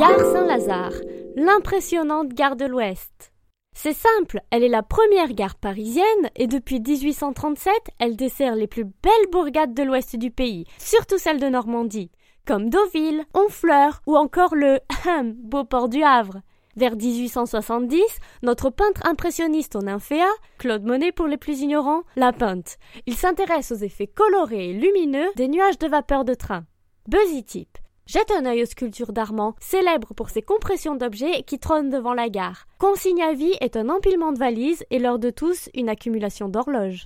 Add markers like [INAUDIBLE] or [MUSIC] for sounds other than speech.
Gare Saint-Lazare, l'impressionnante gare de l'Ouest. C'est simple, elle est la première gare parisienne et depuis 1837, elle dessert les plus belles bourgades de l'ouest du pays, surtout celles de Normandie, comme Deauville, Honfleur ou encore le [LAUGHS] beau port du Havre. Vers 1870, notre peintre impressionniste au nymphéa, Claude Monet pour les plus ignorants, la peinte. Il s'intéresse aux effets colorés et lumineux des nuages de vapeur de train. Buzzy Tip. Jette un œil aux sculptures d'Armand, célèbre pour ses compressions d'objets qui trônent devant la gare. Consigne à vie est un empilement de valises et l'heure de tous une accumulation d'horloges.